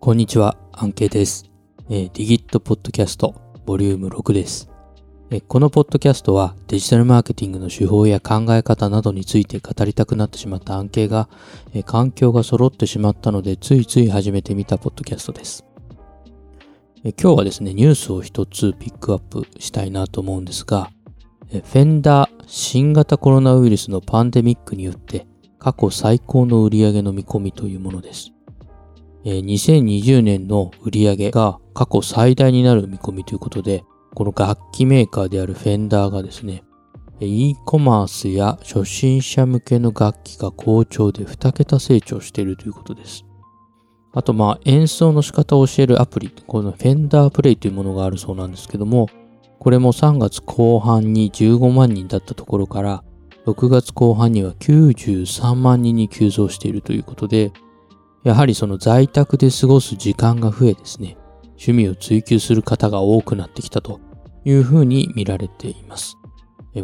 こんにちは、アンケイです。えー、ディギットポッドキャストボリューム6です、えー、このポッドキャストはデジタルマーケティングの手法や考え方などについて語りたくなってしまったアンケイが、えー、環境が揃ってしまったのでついつい始めてみたポッドキャストです。え今日はですね、ニュースを一つピックアップしたいなと思うんですが、フェンダー新型コロナウイルスのパンデミックによって過去最高の売り上げの見込みというものです。2020年の売上が過去最大になる見込みということで、この楽器メーカーであるフェンダーがですね、e コマースや初心者向けの楽器が好調で2桁成長しているということです。あとまあ演奏の仕方を教えるアプリ、このフェンダープレイというものがあるそうなんですけども、これも3月後半に15万人だったところから、6月後半には93万人に急増しているということで、やはりその在宅で過ごす時間が増えですね、趣味を追求する方が多くなってきたというふうに見られています。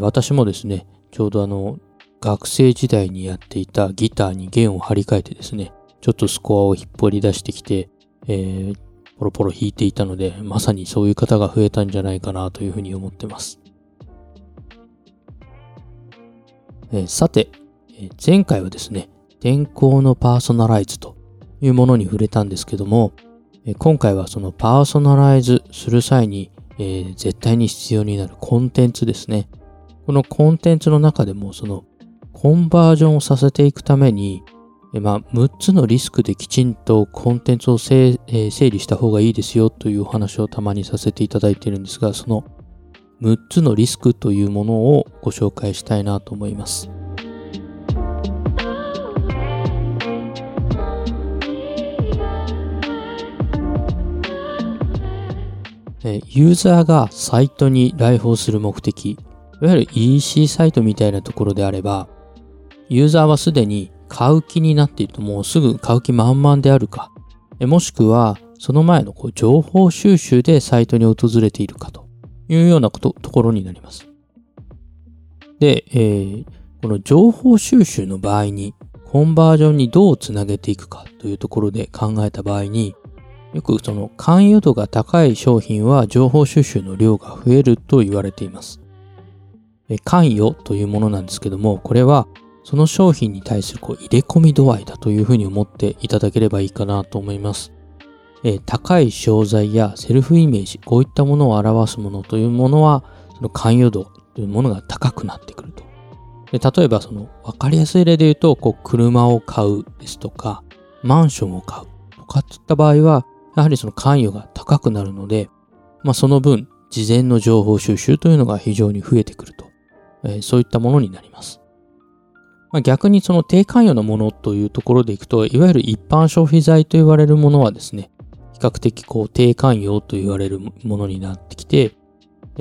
私もですね、ちょうどあの、学生時代にやっていたギターに弦を張り替えてですね、ちょっとスコアを引っ張り出してきて、えー、ポロポロ弾いていたので、まさにそういう方が増えたんじゃないかなというふうに思ってます。えー、さて、前回はですね、天候のパーソナライズというものに触れたんですけども、今回はそのパーソナライズする際に、えー、絶対に必要になるコンテンツですね。このコンテンツの中でもそのコンバージョンをさせていくために、まあ、6つのリスクできちんとコンテンツを整理した方がいいですよというお話をたまにさせていただいているんですが、その6つのリスクというものをご紹介したいなと思います。ユーザーがサイトに来訪する目的、いわゆる EC サイトみたいなところであれば、ユーザーはすでに買う気になっているともうすぐ買う気満々であるか、もしくはその前のこう情報収集でサイトに訪れているかというようなことところになります。で、えー、この情報収集の場合にコンバージョンにどうつなげていくかというところで考えた場合に、よくその関与度が高い商品は情報収集の量が増えると言われています。関与というものなんですけども、これはその商品に対するこう入れ込み度合いだというふうに思っていただければいいかなと思います。え高い商材やセルフイメージ、こういったものを表すものというものは、その関与度というものが高くなってくると。で例えば、その分かりやすい例で言うと、こう車を買うですとか、マンションを買うとかっていった場合は、やはりその関与が高くなるので、まあ、その分、事前の情報収集というのが非常に増えてくると、えー、そういったものになります。まあ、逆にその低関与のものというところでいくと、いわゆる一般消費財と言われるものはですね、比較的こう低関与と言われるものになってきて、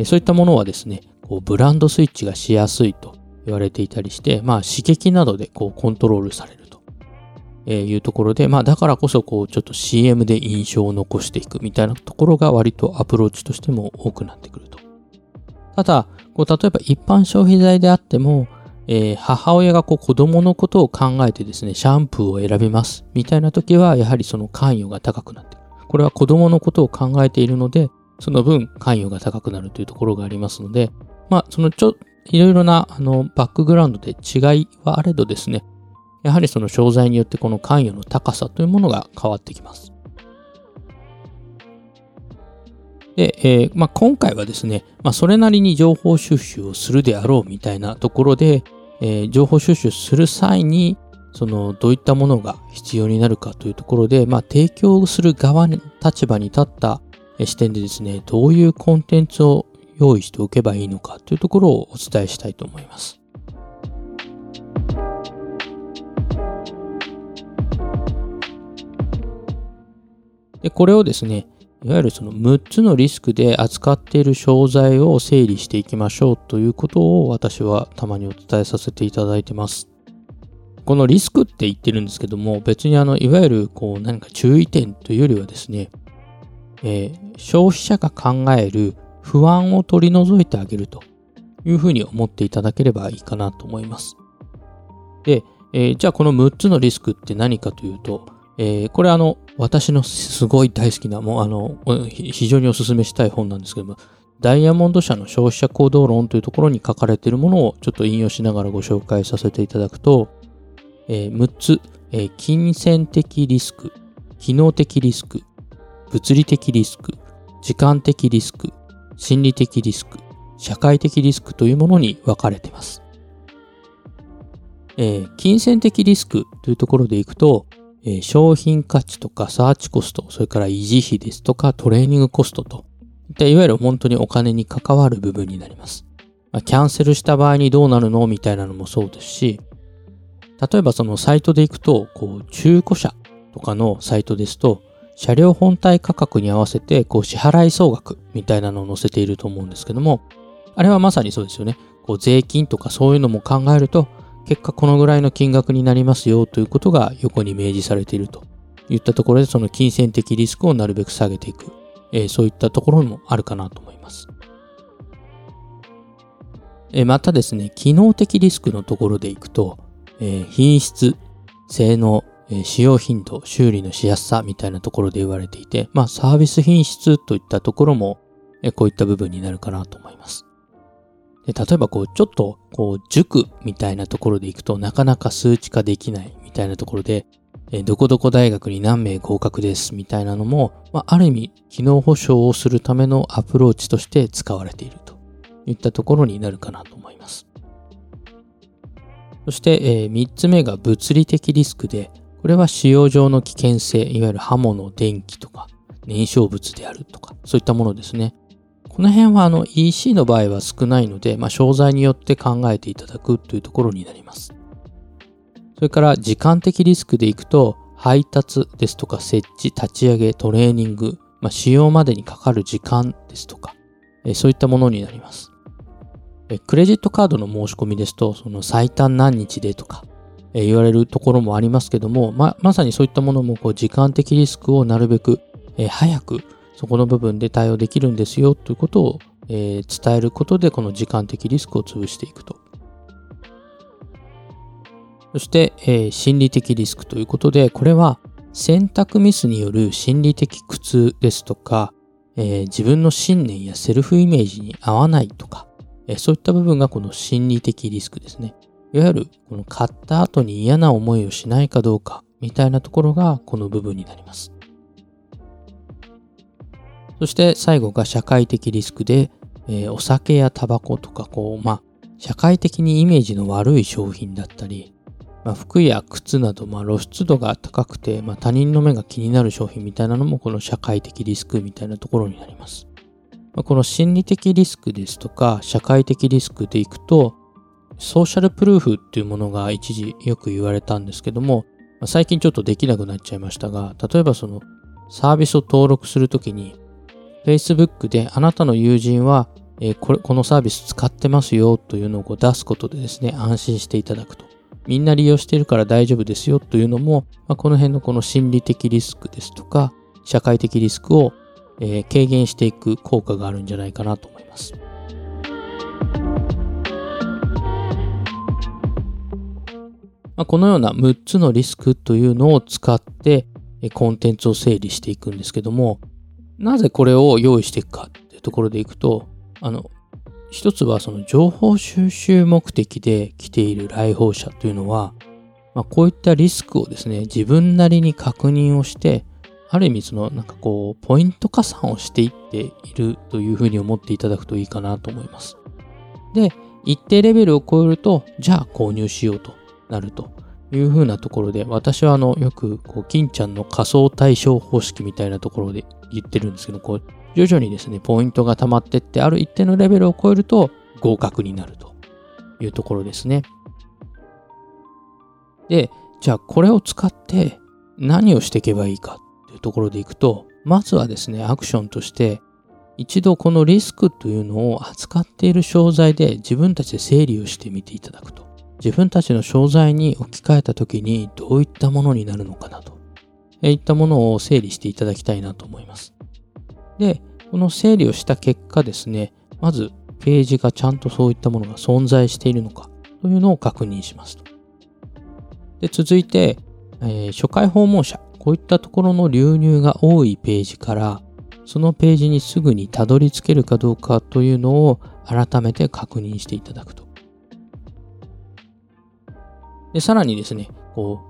そういったものはですね、こうブランドスイッチがしやすいと言われていたりして、まあ刺激などでこうコントロールされるとえいうところで、まあだからこそこうちょっと CM で印象を残していくみたいなところが割とアプローチとしても多くなってくると。ただ、こう例えば一般消費財であっても、えー、母親がこう子供のことを考えてですね、シャンプーを選びますみたいな時は、やはりその関与が高くなってくる。これは子供のことを考えているので、その分関与が高くなるというところがありますので、まあ、そのちょ、いろいろなあのバックグラウンドで違いはあれどですね、やはりその商材によってこの関与の高さというものが変わってきます。で、えー、まあ、今回はですね、まあ、それなりに情報収集をするであろうみたいなところで、えー、情報収集する際に、その、どういったものが必要になるかというところで、まあ、提供する側の立場に立った視点でですね、どういうコンテンツを用意しておけばいいのかというところをお伝えしたいと思います。で、これをですね、いわゆるその6つのリスクで扱っている商材を整理していきましょうということを私はたまにお伝えさせていただいてます。このリスクって言ってるんですけども、別にあの、いわゆるこう何か注意点というよりはですね、えー、消費者が考える不安を取り除いてあげるというふうに思っていただければいいかなと思います。で、えー、じゃあこの6つのリスクって何かというと、えー、これあの、私のすごい大好きな、もうあの、非常にお勧めしたい本なんですけども、ダイヤモンド社の消費者行動論というところに書かれているものをちょっと引用しながらご紹介させていただくと、えー、6つ、えー、金銭的リスク、機能的リスク、物理的リスク、時間的リスク、心理的リスク、社会的リスクというものに分かれています。えー、金銭的リスクというところでいくと、え、商品価値とかサーチコスト、それから維持費ですとかトレーニングコストといったいわゆる本当にお金に関わる部分になります。ま、キャンセルした場合にどうなるの？みたいなのもそうですし、例えばそのサイトで行くと、こう中古車とかのサイトですと、車両本体価格に合わせてこう支払い総額みたいなのを載せていると思うんですけども、あれはまさにそうですよね。こう税金とかそういうのも考えると、結果このぐらいの金額になりますよということが横に明示されているといったところでその金銭的リスクをなるべく下げていく、えー、そういったところもあるかなと思います。えー、またですね、機能的リスクのところでいくと、えー、品質、性能、え使用頻度、修理のしやすさみたいなところで言われていて、まあサービス品質といったところも、えこういった部分になるかなと思います。で例えばこう、ちょっとこう、塾みたいなところで行くとなかなか数値化できないみたいなところで、えどこどこ大学に何名合格ですみたいなのも、まあ、ある意味、機能保証をするためのアプローチとして使われているといったところになるかなと思います。そして、えー、3つ目が物理的リスクで、これは使用上の危険性、いわゆる刃物、電気とか、燃焼物であるとか、そういったものですね。この辺はあの EC の場合は少ないので、まあ、商材によって考えていただくというところになります。それから時間的リスクでいくと、配達ですとか設置、立ち上げ、トレーニング、まあ、使用までにかかる時間ですとか、えそういったものになります。クレジットカードの申し込みですと、その最短何日でとか、え言われるところもありますけども、ままさにそういったものもこう時間的リスクをなるべく、え早くそこの部分で対応できるんですよということを、えー、伝えることでこの時間的リスクを潰していくと。そして、えー、心理的リスクということで、これは選択ミスによる心理的苦痛ですとか、えー、自分の信念やセルフイメージに合わないとか、えー、そういった部分がこの心理的リスクですね。いわゆるこの買った後に嫌な思いをしないかどうかみたいなところがこの部分になります。そして最後が社会的リスクで、えー、お酒やタバコとかこう、まあ、社会的にイメージの悪い商品だったり、まあ、服や靴など、まあ、露出度が高くて、まあ、他人の目が気になる商品みたいなのもこの社会的リスクみたいなところになります。まあ、この心理的リスクですとか社会的リスクでいくとソーシャルプルーフっていうものが一時よく言われたんですけども、まあ、最近ちょっとできなくなっちゃいましたが例えばそのサービスを登録するときに Facebook であなたの友人は、えー、これこのサービス使ってますよというのを出すことでですね、安心していただくと。みんな利用しているから大丈夫ですよというのも、まあ、この辺のこの心理的リスクですとか、社会的リスクを、えー、軽減していく効果があるんじゃないかなと思います。まあ、このような6つのリスクというのを使ってコンテンツを整理していくんですけども、なぜこれを用意していくかっていうところでいくと、あの、一つはその情報収集目的で来ている来訪者というのは、まあ、こういったリスクをですね、自分なりに確認をして、ある意味そのなんかこう、ポイント加算をしていっているというふうに思っていただくといいかなと思います。で、一定レベルを超えると、じゃあ購入しようとなるというふうなところで、私はあの、よく、こう、金ちゃんの仮想対象方式みたいなところで言ってるんですけど、こう、徐々にですね、ポイントが溜まってって、ある一定のレベルを超えると合格になるというところですね。で、じゃあこれを使って何をしていけばいいかっていうところでいくと、まずはですね、アクションとして、一度このリスクというのを扱っている商材で自分たちで整理をしてみていただくと。自分たちの商材に置き換えた時にどういったものになるのかなと。いったものを整理していただきたいなと思います。で、この整理をした結果ですね、まずページがちゃんとそういったものが存在しているのかというのを確認しますと。で、続いて、えー、初回訪問者。こういったところの流入が多いページから、そのページにすぐにたどり着けるかどうかというのを改めて確認していただくと。で、さらにですね、こ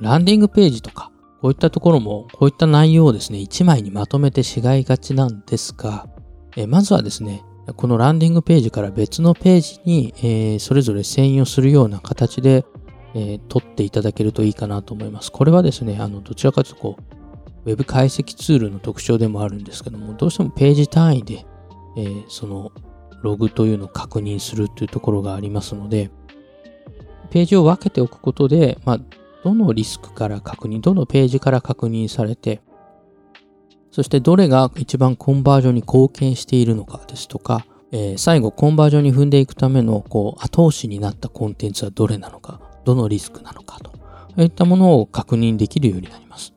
う、ランディングページとか、こういったところも、こういった内容をですね、1枚にまとめてしがいがちなんですが、えまずはですね、このランディングページから別のページに、えー、それぞれ専用するような形で、えー、取っていただけるといいかなと思います。これはですね、あの、どちらかというとこう、ウェブ解析ツールの特徴でもあるんですけども、どうしてもページ単位で、えー、そのログというのを確認するというところがありますので、ページを分けておくことで、まあ、どのリスクから確認、どのページから確認されて、そしてどれが一番コンバージョンに貢献しているのかですとか、えー、最後コンバージョンに踏んでいくためのこう後押しになったコンテンツはどれなのか、どのリスクなのかと、いったものを確認できるようになります。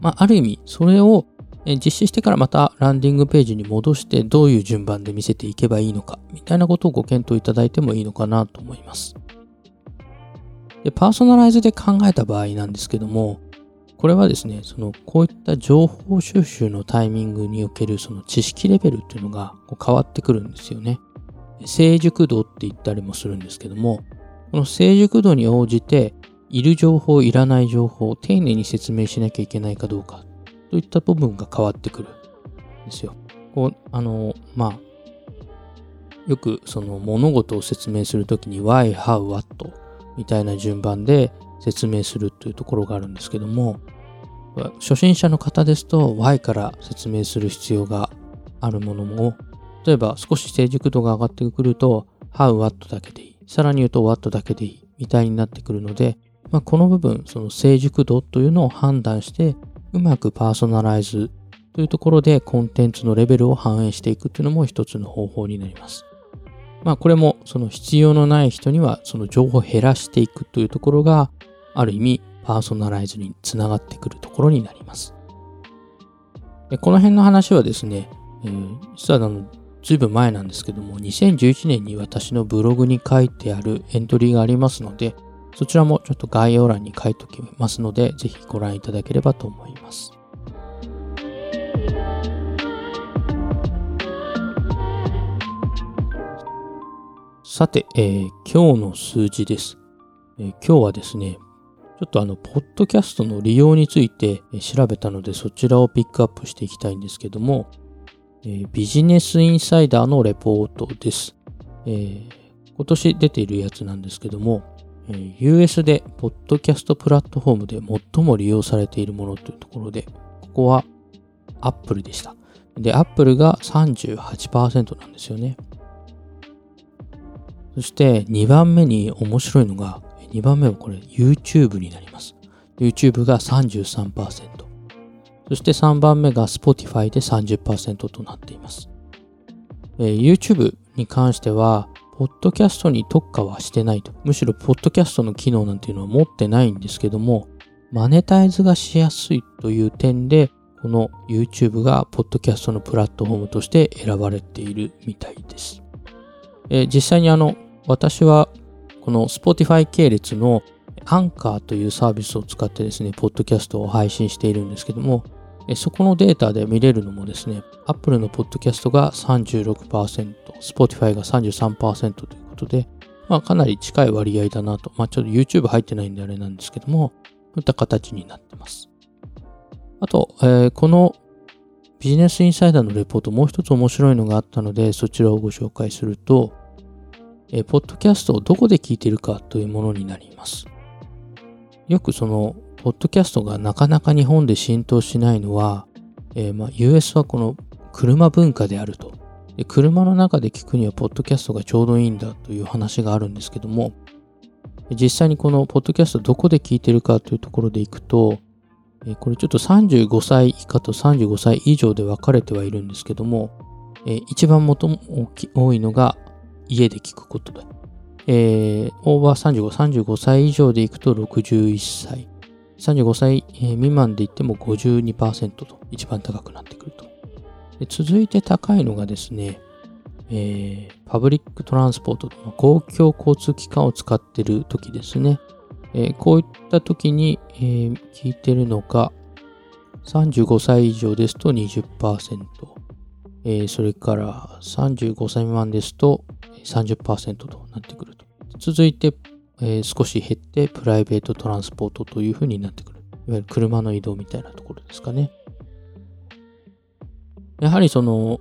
まあ、ある意味、それを実施してからまたランディングページに戻してどういう順番で見せていけばいいのか、みたいなことをご検討いただいてもいいのかなと思います。でパーソナライズで考えた場合なんですけども、これはですね、その、こういった情報収集のタイミングにおけるその知識レベルっていうのが変わってくるんですよね。成熟度って言ったりもするんですけども、この成熟度に応じて、いる情報、いらない情報を丁寧に説明しなきゃいけないかどうかといった部分が変わってくるんですよ。こう、あの、まあ、よくその物事を説明するときに why, how, what みたいな順番で説明するというところがあるんですけども、初心者の方ですと Y から説明する必要があるものも、例えば少し成熟度が上がってくると How, What だけでいい。さらに言うと What だけでいい。みたいになってくるので、まあ、この部分、その成熟度というのを判断して、うまくパーソナライズというところでコンテンツのレベルを反映していくというのも一つの方法になります。まあこれもその必要のない人にはその情報を減らしていくというところがある意味パーソナライズにつながってくるところになります。でこの辺の話はですね、えー、実はあの、ずいぶん前なんですけども、2011年に私のブログに書いてあるエントリーがありますので、そちらもちょっと概要欄に書いておきますので、ぜひご覧いただければと思います。さて、えー、今日の数字です、えー、今日はですね、ちょっとあの、ポッドキャストの利用について調べたので、そちらをピックアップしていきたいんですけども、えー、ビジネスインサイダーのレポートです。えー、今年出ているやつなんですけども、えー、US でポッドキャストプラットフォームで最も利用されているものというところで、ここは Apple でした。で、Apple が38%なんですよね。そして2番目に面白いのが2番目はこれ YouTube になります。YouTube が33%。そして3番目が Spotify で30%となっています。えー、YouTube に関しては、ポッドキャストに特化はしてないと。むしろ、ポッドキャストの機能なんていうのは持ってないんですけども、マネタイズがしやすいという点で、この YouTube がポッドキャストのプラットフォームとして選ばれているみたいです。えー、実際にあの、私はこの Spotify 系列のアンカーというサービスを使ってですね、ポッドキャストを配信しているんですけども、そこのデータで見れるのもですね、Apple のポッドキャストが36%、Spotify が33%ということで、まあかなり近い割合だなと。まあちょっと YouTube 入ってないんであれなんですけども、そういった形になってます。あと、えー、このビジネスインサイダーのレポートもう一つ面白いのがあったので、そちらをご紹介すると、えー、ポッドキャストをどこで聞いてるかというものになります。よくその、ポッドキャストがなかなか日本で浸透しないのは、えー、まあ、US はこの車文化であるとで。車の中で聞くには、ポッドキャストがちょうどいいんだという話があるんですけども、実際にこのポッドキャストどこで聞いてるかというところでいくと、えこれちょっと35歳以下と35歳以上で分かれてはいるんですけども、え一番最も多いのが家で聞くことで。えー、オーバー35、35歳以上でいくと61歳。35歳未満で言っても52%と一番高くなってくると。で続いて高いのがですね、えー、パブリックトランスポート、公共交通機関を使っている時ですね。えー、こういった時に、えー、聞いてるのが、35歳以上ですと20%、えー、それから35歳未満ですと30%となってくると。続いて、えー、少し減ってプライベートトランスポートというふうになってくる。いわゆる車の移動みたいなところですかね。やはりその、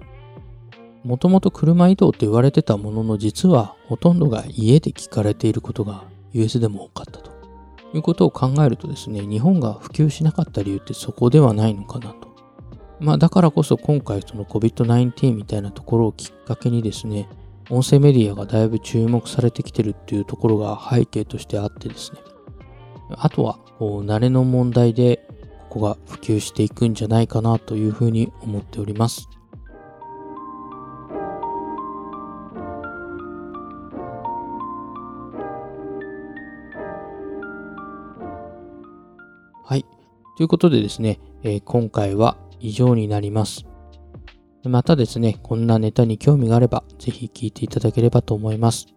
もともと車移動と言われてたものの実はほとんどが家で聞かれていることが US でも多かったということを考えるとですね、日本が普及しなかった理由ってそこではないのかなと。まあだからこそ今回その COVID-19 みたいなところをきっかけにですね、音声メディアがだいぶ注目されてきてるっていうところが背景としてあってですね。あとは、慣れの問題でここが普及していくんじゃないかなというふうに思っております。はい。ということでですね、えー、今回は以上になります。またですね、こんなネタに興味があれば、ぜひ聞いていただければと思います。